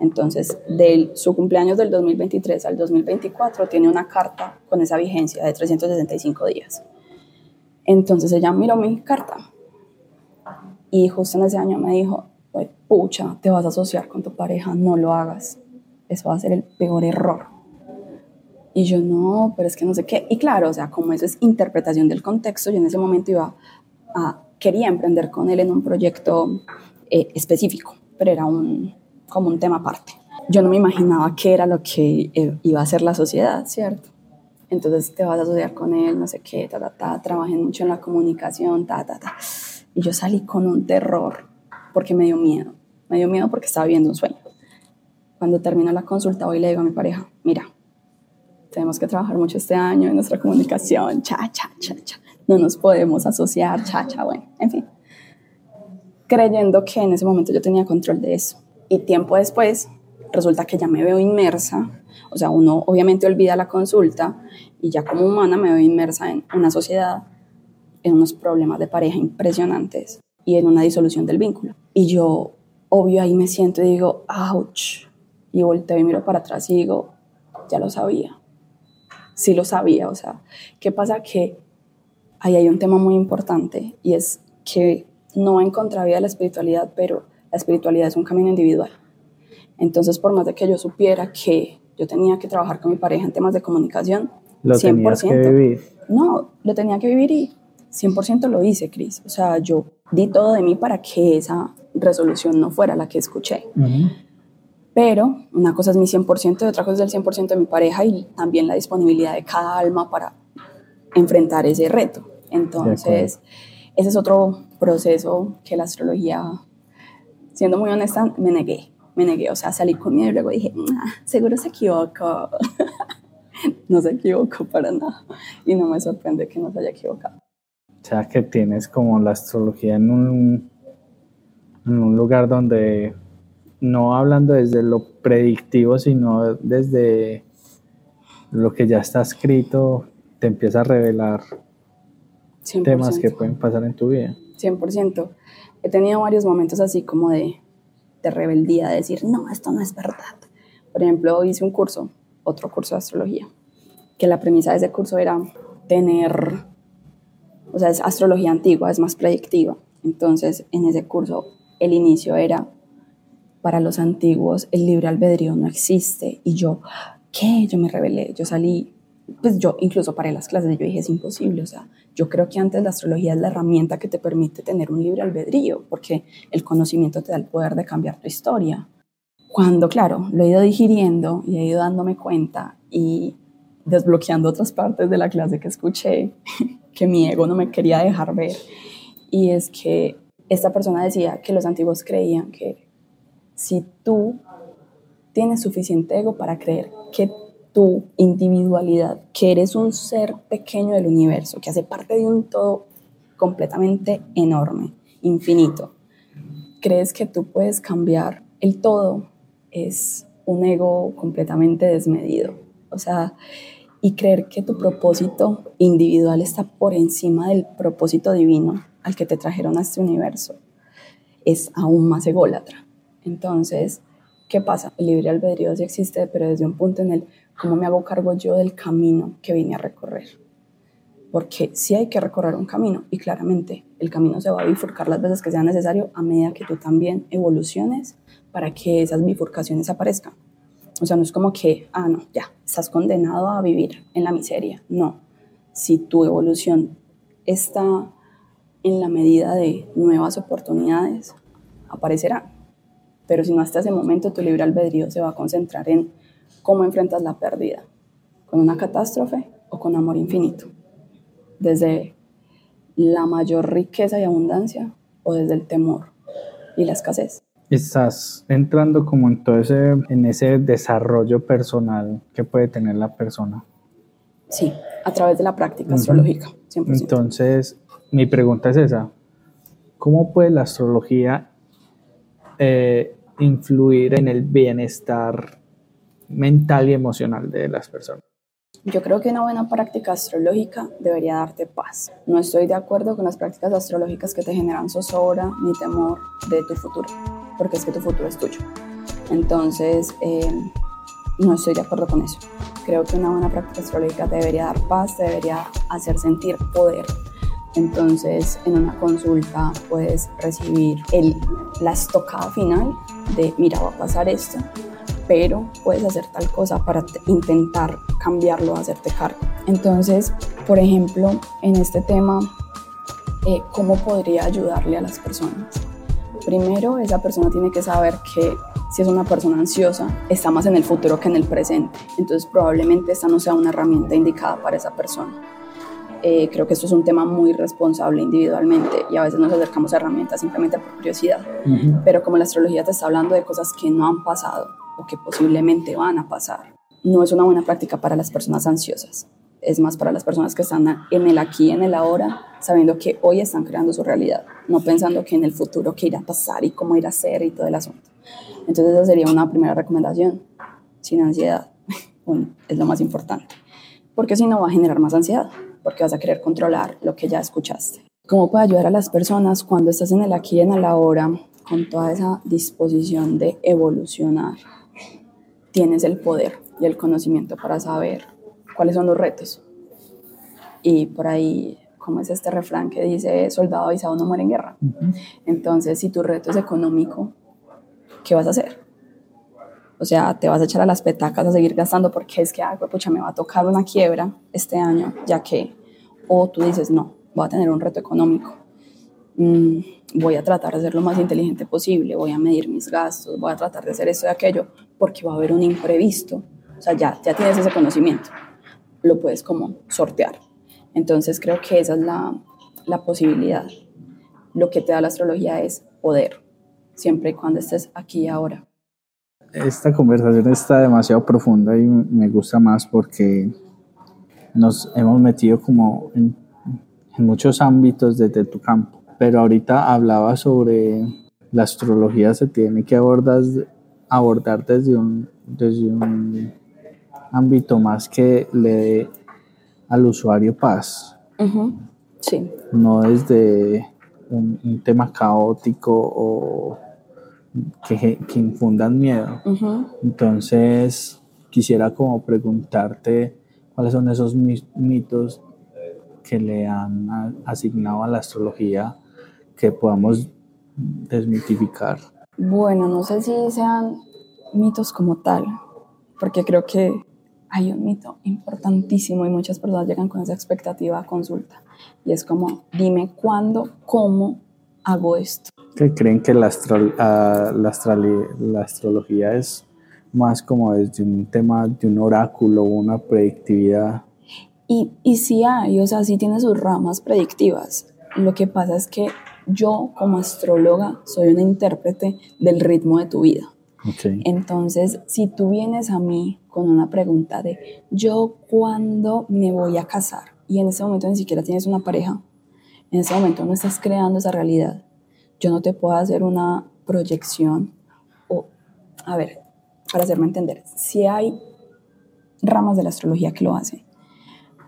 entonces de su cumpleaños del 2023 al 2024 tiene una carta con esa vigencia de 365 días. Entonces ella miró mi carta y justo en ese año me dijo, pucha, te vas a asociar con tu pareja, no lo hagas, eso va a ser el peor error. Y yo no, pero es que no sé qué. Y claro, o sea, como eso es interpretación del contexto, yo en ese momento iba a, quería emprender con él en un proyecto eh, específico, pero era un, como un tema aparte. yo no me imaginaba qué era lo que eh, iba a ser la sociedad, ¿cierto? Entonces te vas a asociar con él, no sé qué, ta, ta, ta, trabajé mucho en la comunicación, ta, ta, ta. Y yo salí con un terror porque me dio miedo. Me dio miedo porque estaba viendo un sueño. Cuando termino la consulta, hoy le digo a mi pareja, mira, tenemos que trabajar mucho este año en nuestra comunicación, cha, cha, cha, cha. No nos podemos asociar, cha, cha, bueno, en fin. Creyendo que en ese momento yo tenía control de eso. Y tiempo después, resulta que ya me veo inmersa, o sea, uno obviamente olvida la consulta y ya como humana me veo inmersa en una sociedad, en unos problemas de pareja impresionantes y en una disolución del vínculo. Y yo, obvio, ahí me siento y digo, ouch. Y volteo y miro para atrás y digo, ya lo sabía. Sí lo sabía, o sea, ¿qué pasa? Que ahí hay un tema muy importante y es que no en contravía de la espiritualidad, pero la espiritualidad es un camino individual. Entonces, por más de que yo supiera que yo tenía que trabajar con mi pareja en temas de comunicación, lo 100%. que vivir. No, lo tenía que vivir y 100% lo hice, Cris. O sea, yo di todo de mí para que esa resolución no fuera la que escuché. Pero una cosa es mi 100% y otra cosa es el 100% de mi pareja y también la disponibilidad de cada alma para enfrentar ese reto. Entonces, ese es otro proceso que la astrología, siendo muy honesta, me negué me negué, o sea, salí con miedo y luego dije, ah, seguro se equivocó. no se equivocó para nada y no me sorprende que no se haya equivocado. O sea, que tienes como la astrología en un, en un lugar donde no hablando desde lo predictivo, sino desde lo que ya está escrito, te empieza a revelar temas que pueden pasar en tu vida. 100%. He tenido varios momentos así como de, de rebeldía, de decir, no, esto no es verdad. Por ejemplo, hice un curso, otro curso de astrología, que la premisa de ese curso era tener, o sea, es astrología antigua, es más predictiva. Entonces, en ese curso, el inicio era, para los antiguos, el libre albedrío no existe. Y yo, ¿qué? Yo me rebelé, yo salí pues yo incluso paré las clases, yo dije, es imposible, o sea, yo creo que antes la astrología es la herramienta que te permite tener un libre albedrío, porque el conocimiento te da el poder de cambiar tu historia. Cuando, claro, lo he ido digiriendo y he ido dándome cuenta y desbloqueando otras partes de la clase que escuché, que mi ego no me quería dejar ver, y es que esta persona decía que los antiguos creían que si tú tienes suficiente ego para creer que tu individualidad, que eres un ser pequeño del universo, que hace parte de un todo completamente enorme, infinito. ¿Crees que tú puedes cambiar el todo? Es un ego completamente desmedido. O sea, y creer que tu propósito individual está por encima del propósito divino al que te trajeron a este universo es aún más ególatra. Entonces, ¿qué pasa? El libre albedrío sí existe, pero desde un punto en el ¿Cómo me hago cargo yo del camino que vine a recorrer? Porque sí hay que recorrer un camino y claramente el camino se va a bifurcar las veces que sea necesario a medida que tú también evoluciones para que esas bifurcaciones aparezcan. O sea, no es como que, ah, no, ya, estás condenado a vivir en la miseria. No, si tu evolución está en la medida de nuevas oportunidades, aparecerá. Pero si no hasta ese momento, tu libre albedrío se va a concentrar en ¿Cómo enfrentas la pérdida? ¿Con una catástrofe o con amor infinito? ¿Desde la mayor riqueza y abundancia o desde el temor y la escasez? Estás entrando como en todo ese, en ese desarrollo personal que puede tener la persona. Sí, a través de la práctica astrológica, 100%. Entonces, mi pregunta es esa. ¿Cómo puede la astrología eh, influir en el bienestar mental y emocional de las personas. Yo creo que una buena práctica astrológica debería darte paz. No estoy de acuerdo con las prácticas astrológicas que te generan zozobra ni temor de tu futuro, porque es que tu futuro es tuyo. Entonces, eh, no estoy de acuerdo con eso. Creo que una buena práctica astrológica te debería dar paz, te debería hacer sentir poder. Entonces, en una consulta puedes recibir el, la estocada final de, mira, va a pasar esto, pero puedes hacer tal cosa para intentar cambiarlo, hacerte cargo. Entonces, por ejemplo, en este tema, eh, ¿cómo podría ayudarle a las personas? Primero, esa persona tiene que saber que si es una persona ansiosa, está más en el futuro que en el presente. Entonces probablemente esta no sea una herramienta indicada para esa persona. Eh, creo que esto es un tema muy responsable individualmente y a veces nos acercamos a herramientas simplemente por curiosidad. Pero como la astrología te está hablando de cosas que no han pasado o que posiblemente van a pasar, no es una buena práctica para las personas ansiosas. Es más para las personas que están en el aquí en el ahora, sabiendo que hoy están creando su realidad, no pensando que en el futuro qué irá a pasar y cómo irá a ser y todo el asunto. Entonces esa sería una primera recomendación, sin ansiedad. Bueno, es lo más importante. Porque si no va a generar más ansiedad porque vas a querer controlar lo que ya escuchaste. ¿Cómo puede ayudar a las personas cuando estás en el aquí en el ahora con toda esa disposición de evolucionar? Tienes el poder y el conocimiento para saber cuáles son los retos. Y por ahí, ¿cómo es este refrán que dice, soldado avisado no muere en guerra? Entonces, si tu reto es económico, ¿qué vas a hacer? O sea, te vas a echar a las petacas a seguir gastando porque es que, ay, pucha, me va a tocar una quiebra este año, ya que, o tú dices, no, voy a tener un reto económico, mm, voy a tratar de ser lo más inteligente posible, voy a medir mis gastos, voy a tratar de hacer esto y aquello, porque va a haber un imprevisto. O sea, ya, ya tienes ese conocimiento, lo puedes como sortear. Entonces creo que esa es la, la posibilidad. Lo que te da la astrología es poder, siempre y cuando estés aquí y ahora esta conversación está demasiado profunda y me gusta más porque nos hemos metido como en, muchos ámbitos desde tu campo. Pero ahorita hablaba sobre la astrología se tiene que abordar, abordar desde, un, desde un ámbito más que le dé al usuario paz. Sí. No desde un tema caótico o que, que infundan miedo. Entonces, quisiera como preguntarte cuáles son esos mitos que le han asignado a la astrología que podamos desmitificar. Bueno, no sé si sean mitos como tal, porque creo que hay un mito importantísimo y muchas personas llegan con esa expectativa a consulta. Y es como, dime cuándo, cómo hago esto que creen que la, ah, la, astrología es más como desde un tema de un oráculo, una predictividad. Y, y sí hay, o sea, sí tiene sus ramas predictivas. Lo que pasa es que yo como astróloga soy una intérprete del ritmo de tu vida. Entonces, si tú vienes a mí con una pregunta de yo cuándo me voy a casar y en ese momento ni siquiera tienes una pareja, en ese momento no estás creando esa realidad, yo no te puedo hacer una proyección o, a ver, para hacerme entender, si hay ramas de la astrología que lo hacen,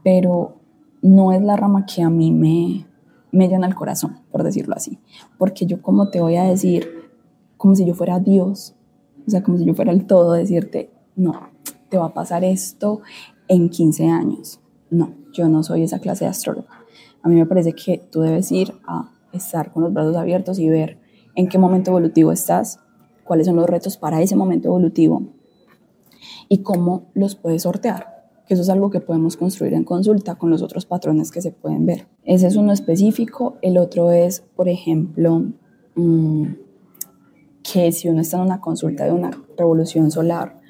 pero no es la rama que a mí me, me llena el corazón, por decirlo así, porque yo como te voy a decir, como si yo fuera Dios, o sea, como si yo fuera el todo, decirte, no, te va a pasar esto en 15 años. No, yo no soy esa clase de astróloga. A mí me parece que tú debes ir a estar con los brazos abiertos y ver en qué momento evolutivo estás, cuáles son los retos para ese momento evolutivo y cómo los puedes sortear, eso es algo que podemos construir en consulta con los otros patrones que se pueden ver. Ese es uno específico, el otro es, por ejemplo, mm, que si uno está en una consulta de una revolución solar,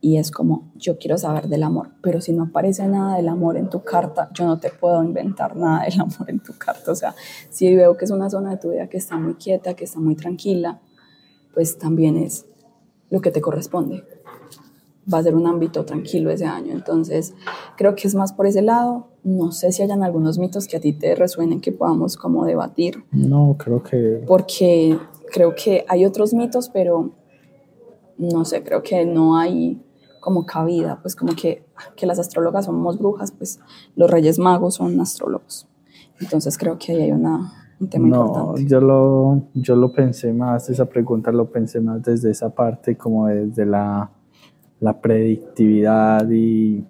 y es como, yo quiero saber del amor, pero si no aparece nada del amor en tu carta, yo no te puedo inventar nada del amor en tu carta. O sea, si veo que es una zona de tu vida que está muy quieta, que está muy tranquila, pues también es lo que te corresponde. Va a ser un ámbito tranquilo ese año. Entonces, creo que es más por ese lado. No sé si hayan algunos mitos que a ti te resuenen que podamos como debatir. No, creo que... Porque creo que hay otros mitos, pero no sé, creo que no hay como cabida, pues como que, que las astrólogas somos brujas, pues los reyes magos son astrólogos. Entonces creo que ahí hay una, un tema no, importante. Yo lo, yo lo pensé más, esa pregunta lo pensé más desde esa parte, como desde la, la predictividad y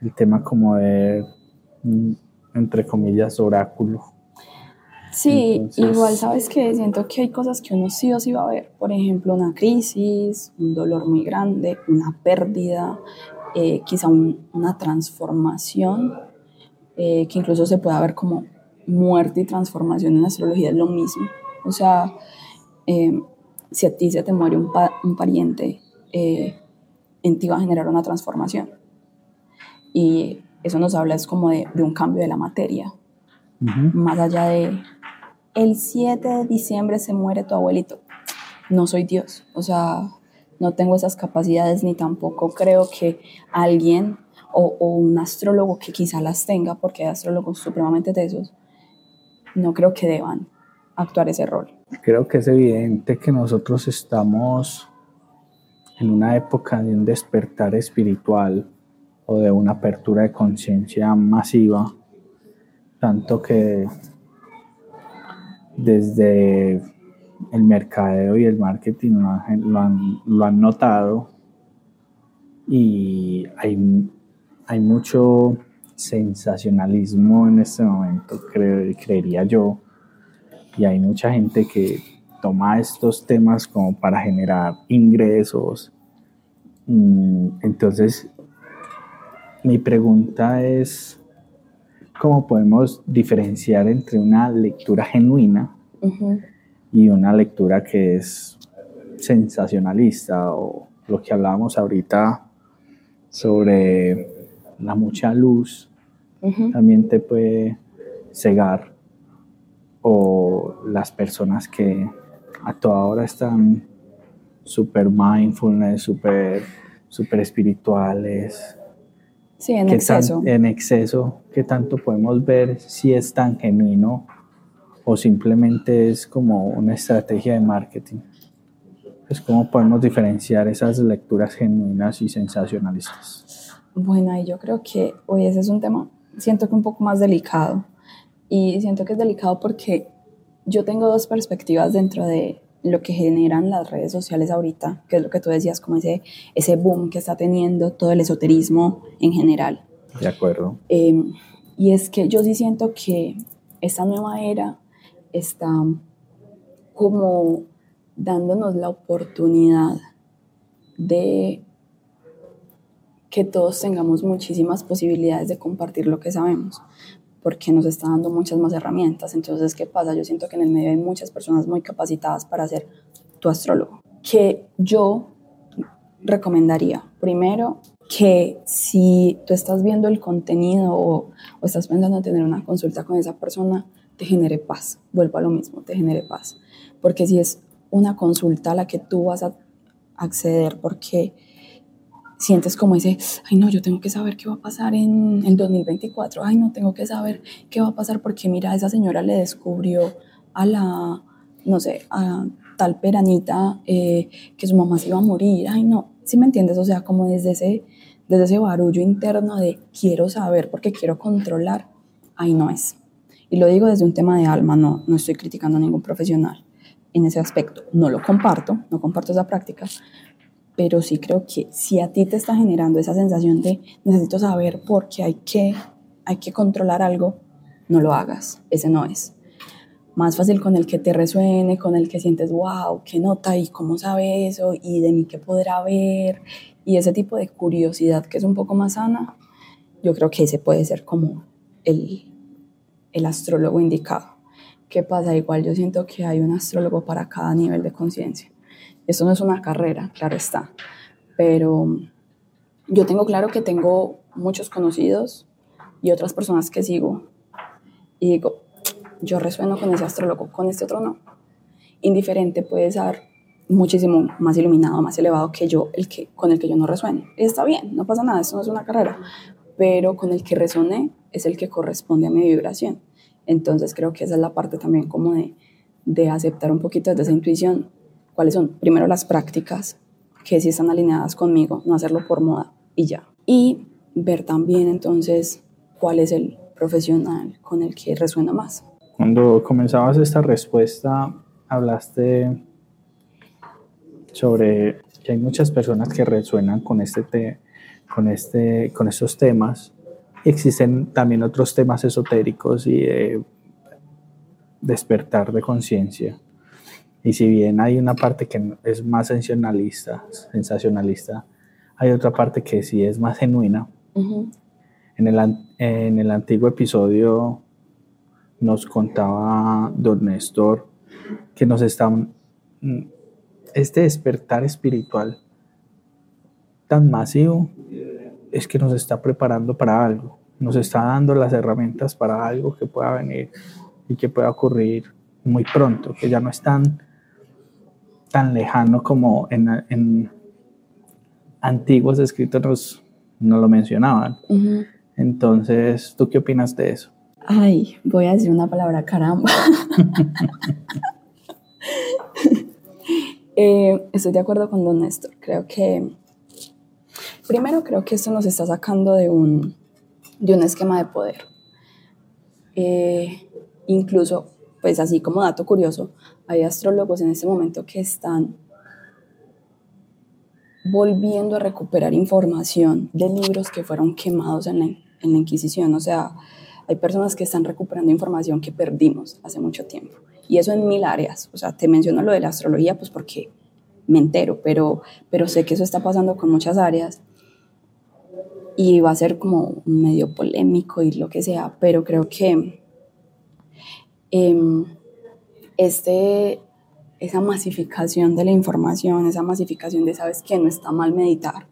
el tema como de, mm, entre comillas, oráculo. Sí, igual sabes que siento que hay cosas que uno sí o sí va a ver. Por ejemplo, una crisis, un dolor muy grande, una pérdida, eh, quizá una transformación, eh, que incluso se puede ver como muerte y transformación en astrología es lo mismo. O sea, eh, si a ti se te muere un, un pariente, eh, en ti va a generar una transformación. Y eso nos habla es como de, de un cambio de la materia. Más allá de, el 7 de diciembre se muere tu abuelito. No soy Dios, o sea, no tengo esas capacidades ni tampoco creo que alguien o, o un astrólogo que quizá las tenga, porque hay astrólogos supremamente tesos, no creo que deban actuar ese rol. Creo que es evidente que nosotros estamos en una época de un despertar espiritual o de una apertura de conciencia masiva, tanto que desde el mercadeo y el marketing lo han, notado y hay, hay, mucho sensacionalismo en este momento, creería yo, y hay mucha gente que toma estos temas como para generar ingresos. Mm, entonces, mi pregunta es, ¿cómo podemos diferenciar entre una lectura genuina y una lectura que es sensacionalista o lo que hablábamos ahorita sobre la mucha luz también te puede cegar o las personas que a toda hora están súper mindfulness, súper super espirituales. Sí, en exceso. en exceso, ¿qué tanto podemos ver si es tan genuino o simplemente es como una estrategia de marketing? Pues cómo podemos diferenciar esas lecturas genuinas y sensacionalistas. Bueno, y yo creo que hoy ese es un tema, siento que un poco más delicado, y siento que es delicado porque yo tengo dos perspectivas dentro de lo que generan las redes sociales ahorita, que es lo que tú decías, como ese, ese boom que está teniendo todo el esoterismo en general. De acuerdo. Em, y es que yo sí siento que esta nueva era está como dándonos la oportunidad de que todos tengamos muchísimas posibilidades de compartir lo que sabemos porque nos está dando muchas más herramientas. Entonces, ¿qué pasa? Yo siento que en el medio hay muchas personas muy capacitadas para ser tu astrólogo. Que yo recomendaría, primero, que si tú estás viendo el contenido o, estás pensando en tener una consulta con esa persona, te genere paz. Vuelvo a lo mismo, te genere paz. Porque si es una consulta a la que tú vas a acceder porque sientes como ese, ay no, yo tengo que saber qué va a pasar en el 2024, ay no, tengo que saber qué va a pasar porque mira, esa señora le descubrió a la, no sé, a tal peranita eh, que su mamá se iba a morir, ay no, ¿sí me entiendes? O sea, como desde ese, desde ese barullo interno de quiero saber porque quiero controlar, ahí no es. Y lo digo desde un tema de alma, no, no estoy criticando a ningún profesional en ese aspecto. No lo comparto, no comparto esa práctica, pero sí creo que si a ti te está generando esa sensación de necesito saber por qué hay que, hay que controlar algo, no lo hagas, ese no es. Más fácil con el que te resuene, con el que sientes, wow, qué nota y cómo sabe eso y de mí qué podrá ver y ese tipo de curiosidad que es un poco más sana, yo creo que ese puede ser como el, el astrólogo indicado. ¿Qué pasa? Igual yo siento que hay un astrólogo para cada nivel de conciencia. Esto no es una carrera, claro está, pero yo tengo claro que tengo muchos conocidos y otras personas que sigo y digo, yo resueno con ese astrólogo, con este otro no. Indiferente puede ser muchísimo más iluminado, más elevado que yo, el que, con el que yo no resueno. Está bien, no pasa nada, esto no es una carrera, pero con el que resoné es el que corresponde a mi vibración. Entonces creo que esa es la parte también como de, de aceptar un poquito de esa intuición cuáles son primero las prácticas que sí están alineadas conmigo, no hacerlo por moda y ya. Y ver también entonces cuál es el profesional con el que resuena más. Cuando comenzabas esta respuesta, hablaste sobre que hay muchas personas que resuenan con, este con, este, con estos temas. Existen también otros temas esotéricos y de despertar de conciencia. Y si bien hay una parte que es más sensacionalista, sensacionalista hay otra parte que sí es más genuina. en, el, en el antiguo episodio nos contaba don Néstor que nos están mm, este despertar espiritual tan masivo es que nos está preparando para algo, nos está dando las herramientas para algo que pueda venir y que pueda ocurrir muy pronto, que ya no es tan, lejano como en, en antiguos escritos nos, nos lo mencionaban. Entonces, ¿tú qué opinas de eso? Ay, voy a decir una palabra caramba. Eh, estoy de acuerdo con Don Néstor. Creo que, primero creo que esto nos está sacando de un, de un esquema de poder. Eh, incluso, pues así como dato curioso, hay astrólogos en este momento que están volviendo a recuperar información de libros que fueron quemados en la, en la Inquisición. O sea, hay personas que están recuperando información que perdimos hace mucho tiempo. Y eso en mil áreas. O sea, te menciono lo de la astrología, pues porque me entero, pero, pero sé que eso está pasando con muchas áreas. Y va a ser como medio polémico y lo que sea, pero creo que em, este, esa masificación de la información, esa masificación de, ¿sabes qué? No está mal meditar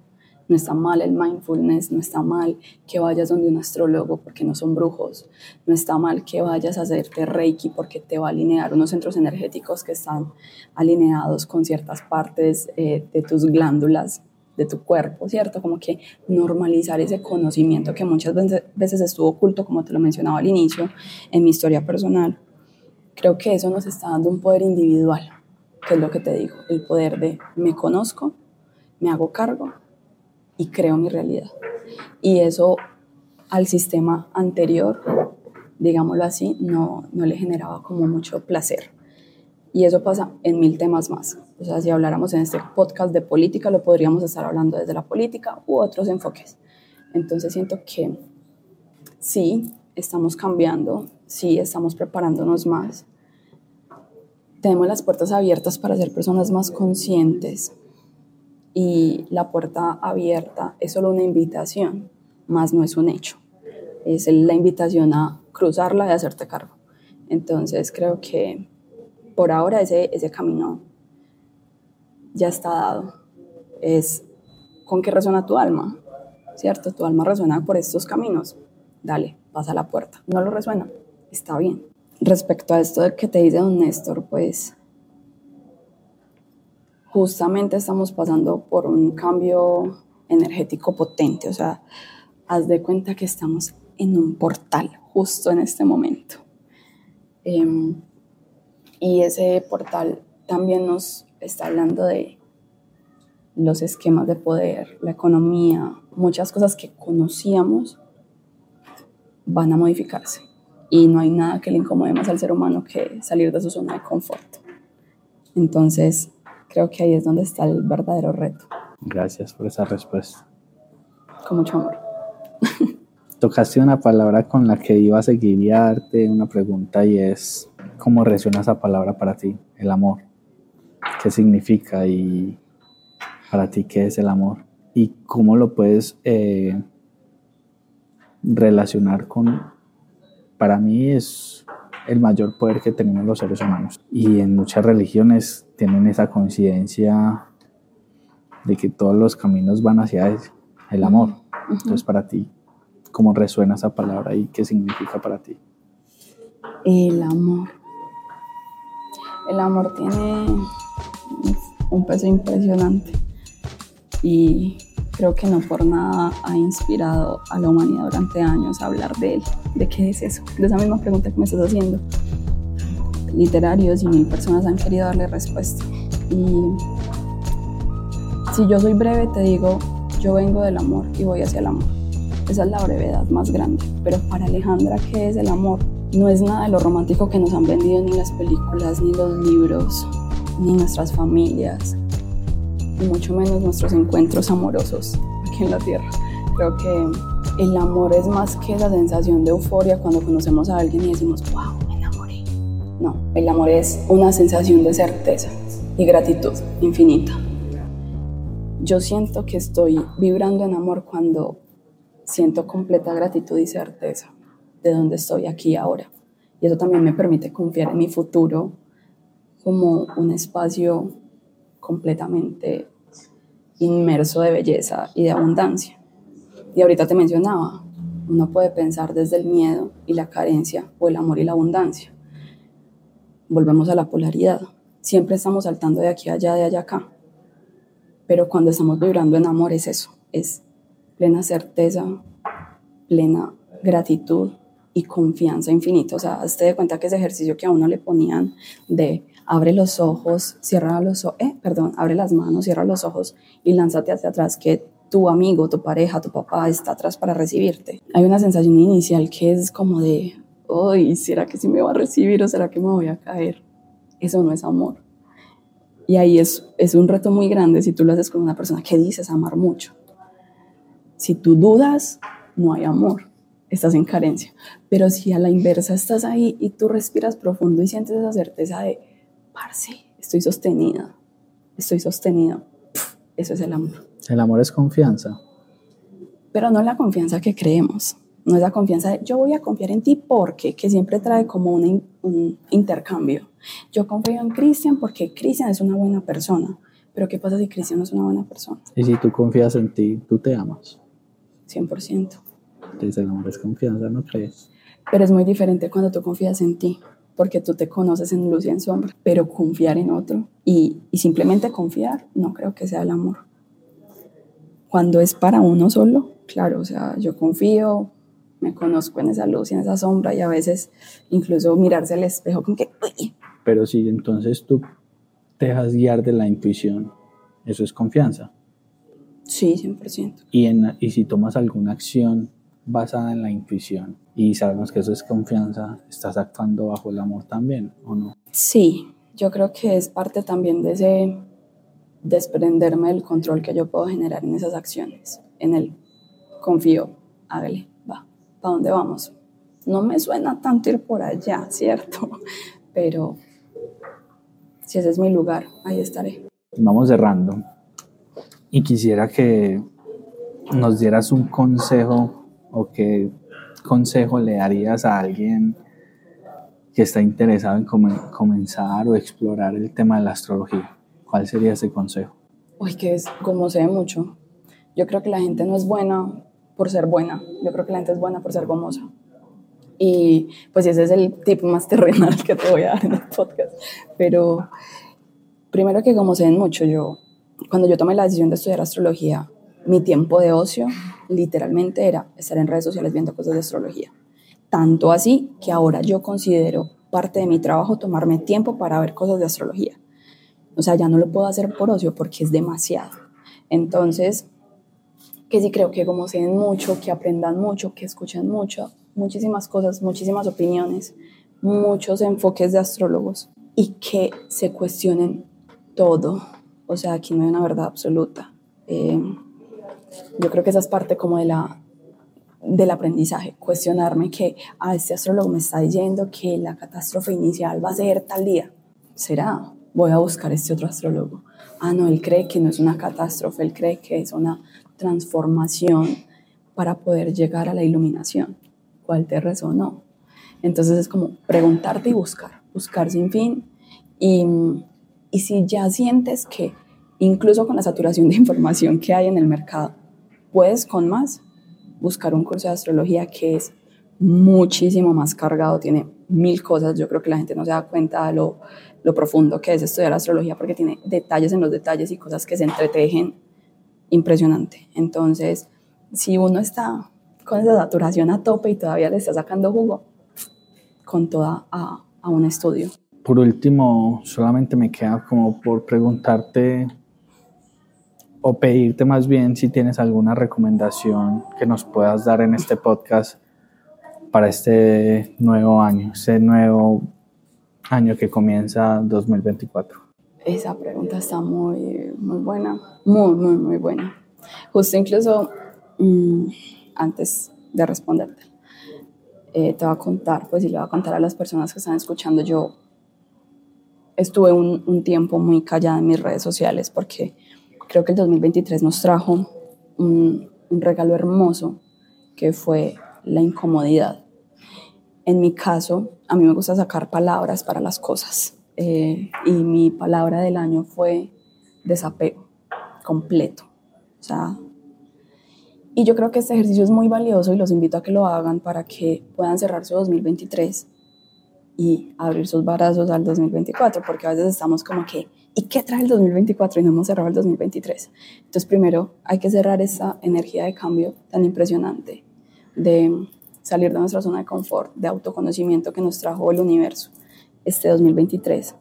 no está mal el mindfulness, no está mal que vayas donde un astrólogo porque no son brujos, no está mal que vayas a hacerte reiki porque te va a alinear unos centros energéticos que están alineados con ciertas partes eh, de tus glándulas de tu cuerpo, ¿cierto? Como que normalizar ese conocimiento que muchas veces estuvo oculto, como te lo mencionaba al inicio, en mi historia personal. Creo que eso nos está dando un poder individual, que es lo que te digo, el poder de me conozco, me hago cargo y creo mi realidad. Y eso al sistema anterior, digámoslo así, no, no le generaba como mucho placer. Y eso pasa en mil temas más. O sea, si habláramos en este podcast de política, lo podríamos estar hablando desde la política u otros enfoques. Entonces siento que sí, estamos cambiando, sí, estamos preparándonos más. Tenemos las puertas abiertas para ser personas más conscientes, y la puerta abierta es solo una invitación, más no es un hecho. Es la invitación a cruzarla y hacerte cargo. Entonces creo que por ahora ese, ese camino ya está dado. Es con qué resuena tu alma, ¿cierto? Tu alma resuena por estos caminos. Dale, pasa la puerta. No lo resuena, está bien. Respecto a esto que te dice don Néstor, pues justamente estamos pasando por un cambio energético potente, o sea, haz de cuenta que estamos en un portal justo en este momento. Em, y ese portal también nos está hablando de los esquemas de poder, la economía, muchas cosas que conocíamos van a modificarse. Y no hay nada que le incomode más al ser humano que salir de su zona de confort. Entonces, Creo que ahí es donde está el verdadero reto. Gracias por esa respuesta. Con mucho amor. Tocaste una palabra con la que iba a seguir y darte una pregunta y es, ¿cómo resuena esa palabra para ti, el amor? ¿Qué significa y para ti qué es el amor? ¿Y cómo lo puedes eh, relacionar con, para mí es el mayor poder que tenemos los seres humanos. Y en muchas religiones tienen esa conciencia de que todos los caminos van hacia el amor. Entonces, para ti, ¿cómo resuena esa palabra y qué significa para ti? El amor. El amor tiene un peso impresionante y creo que no por nada ha inspirado a la humanidad durante años a hablar de él. ¿De qué es eso? De esa misma pregunta que me estás haciendo. Literarios y mil personas han querido darle respuesta. Y si yo soy breve, te digo, yo vengo del amor y voy hacia el amor. Esa es la brevedad más grande. Pero para Alejandra, ¿qué es el amor? No es nada de lo romántico que nos han vendido ni las películas, ni los libros, ni nuestras familias, y mucho menos nuestros encuentros amorosos aquí en la tierra. Creo que el amor es más que la sensación de euforia cuando conocemos a alguien y decimos, wow, me enamoré. No, el amor es una sensación de certeza y gratitud infinita. Yo siento que estoy vibrando en amor cuando siento completa gratitud y certeza de dónde estoy aquí ahora. Y eso también me permite confiar en mi futuro como un espacio completamente inmerso de belleza y de abundancia. Y ahorita te mencionaba, uno puede pensar desde el miedo y la carencia o el amor y la abundancia. Volvemos a la polaridad. Siempre estamos saltando de aquí a allá, de allá a acá. Pero cuando estamos vibrando en amor es eso, es plena certeza, plena gratitud y confianza infinita. O sea, hazte de cuenta que ese ejercicio que a uno le ponían de abre los ojos, cierra los ojos, eh, perdón, abre las manos, cierra los ojos y lánzate hacia atrás, que tu amigo, tu pareja, tu papá está atrás para recibirte. Hay una sensación inicial que es como de, uy, ¿será que sí me va a recibir o será que me voy a caer? Eso no es amor. Y ahí es, es un reto muy grande si tú lo haces con una persona que dices amar mucho. Si tú dudas, no hay amor, estás en carencia. Pero si a la inversa estás ahí y tú respiras profundo y sientes esa certeza de, parce, estoy sostenida, estoy sostenida, eso es el amor. El amor es confianza. Pero no la confianza que creemos. No es la confianza de yo voy a confiar en ti porque, que siempre trae como un, un intercambio. Yo confío en Cristian porque Cristian es una buena persona. Pero ¿qué pasa si Cristian no es una buena persona? Y si tú confías en ti, tú te amas. 100%. Entonces el amor es confianza, ¿no crees? Pero es muy diferente cuando tú confías en ti, porque tú te conoces en luz y en sombra, pero confiar en otro y, y simplemente confiar, no creo que sea el amor. Cuando es para uno solo, claro, o sea, yo confío, me conozco en esa luz y en esa sombra y a veces incluso mirarse al espejo con que... Uy. Pero si entonces tú te dejas guiar de la intuición, eso es confianza. Sí, 100%. Y, en, y si tomas alguna acción basada en la intuición y sabemos que eso es confianza, ¿estás actuando bajo el amor también o no? Sí, yo creo que es parte también de ese desprenderme del control que yo puedo generar en esas acciones, en el confío, hágale, va, ¿para dónde vamos? No me suena tanto ir por allá, ¿cierto? Pero si ese es mi lugar, ahí estaré. Vamos cerrando. Y quisiera que nos dieras un consejo o qué consejo le darías a alguien que está interesado en comenzar o explorar el tema de la astrología. ¿Cuál sería ese consejo? Uy, que es como ve mucho. Yo creo que la gente no es buena por ser buena. Yo creo que la gente es buena por ser gomosa. Y pues ese es el tip más terrenal que te voy a dar en el podcast. Pero primero que como se mucho, yo, cuando yo tomé la decisión de estudiar astrología, mi tiempo de ocio literalmente era estar en redes sociales viendo cosas de astrología. Tanto así que ahora yo considero parte de mi trabajo tomarme tiempo para ver cosas de astrología. O sea, ya no lo puedo hacer por ocio porque es demasiado. Entonces, que sí creo que como se ven mucho, que aprendan mucho, que escuchen mucho, muchísimas cosas, muchísimas opiniones, muchos enfoques de astrólogos y que se cuestionen todo. O sea, aquí no hay una verdad absoluta. Eh, yo creo que esa es parte como de la, del aprendizaje, cuestionarme que a ah, este astrólogo me está diciendo que la catástrofe inicial va a ser tal día. ¿Será? voy a buscar este otro astrólogo. Ah, no, él cree que no es una catástrofe, él cree que es una transformación para poder llegar a la iluminación. ¿Cuál te resonó? Entonces es como preguntarte y buscar, buscar sin fin. Y, y si ya sientes que incluso con la saturación de información que hay en el mercado, puedes con más, buscar un curso de astrología que es muchísimo más cargado, tiene mil cosas. Yo creo que la gente no se da cuenta de lo, lo profundo que es estudiar astrología porque tiene detalles en los detalles y cosas que se entretejen impresionante. Entonces, si uno está con esa saturación a tope y todavía le está sacando jugo, con toda a, a un estudio. Por último, solamente me queda como por preguntarte o pedirte más bien si tienes alguna recomendación que nos puedas dar en este podcast para este nuevo año, este nuevo año que comienza 2024? Esa pregunta está muy, muy buena, muy, muy, muy buena. Justo incluso mm, antes de responderte, eh, te voy a contar, pues y le voy a contar a las personas que están escuchando, yo estuve un, un, tiempo muy callada en mis redes sociales porque creo que el 2023 nos trajo un, un regalo hermoso que fue la incomodidad. En mi caso, a mí me gusta sacar palabras para las cosas. Eh, y mi palabra del año fue desapego completo. O sea, y yo creo que este ejercicio es muy valioso y los invito a que lo hagan para que puedan cerrar su 2023 y abrir sus brazos al 2024, porque a veces estamos como que, ¿y qué trae el 2024? Y no hemos cerrado el 2023. Entonces, primero hay que cerrar esa energía de cambio tan impresionante, de salir de nuestra zona de confort, de autoconocimiento que nos trajo el universo este 2023,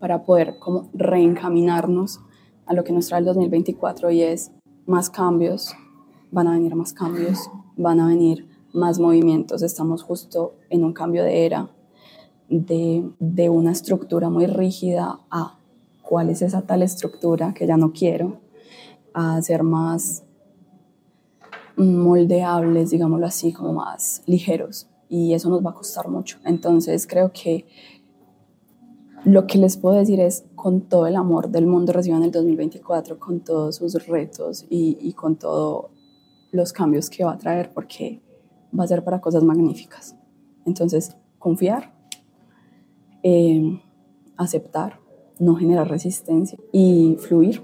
para poder como reencaminarnos a lo que nos trae el 2024 y es más cambios, van a venir más cambios, van a venir más movimientos, estamos justo en un cambio de era, de, de una estructura muy rígida a cuál es esa tal estructura que ya no quiero, a ser más moldeables, digámoslo así, como más ligeros. Y eso nos va a costar mucho. Entonces creo que lo que les puedo decir es, con todo el amor del mundo reciban el 2024, con todos sus retos y, con todos los cambios que va a traer, porque va a ser para cosas magníficas. Entonces, confiar, eh, aceptar, no generar resistencia y fluir.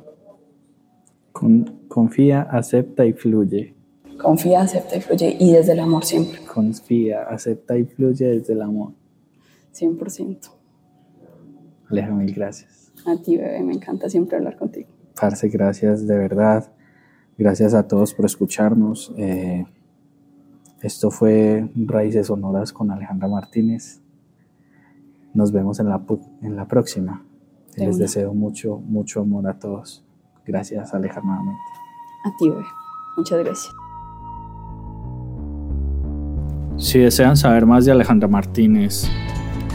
confía, acepta y fluye. Confía, acepta y fluye y desde el amor siempre. Confía, acepta y fluye desde el amor. 100%. Aleja, mil gracias. A ti, bebé, me encanta siempre hablar contigo. Parce, gracias de verdad. Gracias a todos por escucharnos. Eh, esto fue Raíces Sonoras con Alejandra Martínez. Nos vemos en la, en la próxima. Les deseo mucho, mucho amor a todos. Gracias, Alejandra, nuevamente. A ti, bebé. Muchas gracias. Si desean saber más de Alejandra Martínez,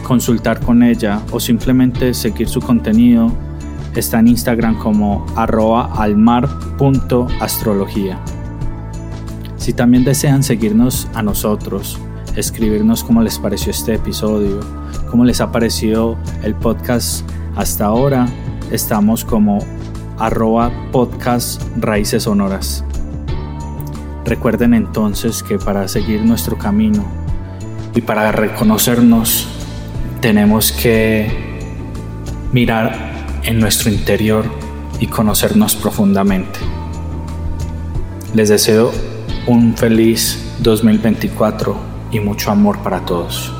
consultar con ella o simplemente seguir su contenido, está en Instagram como arroba almar.astrología. Si también desean seguirnos a nosotros, escribirnos cómo les pareció este episodio, cómo les ha parecido el podcast hasta ahora, estamos como arroba podcast raíces sonoras. Recuerden entonces que para seguir nuestro camino y para reconocernos tenemos que mirar en nuestro interior y conocernos profundamente. Les deseo un feliz 2024 y mucho amor para todos.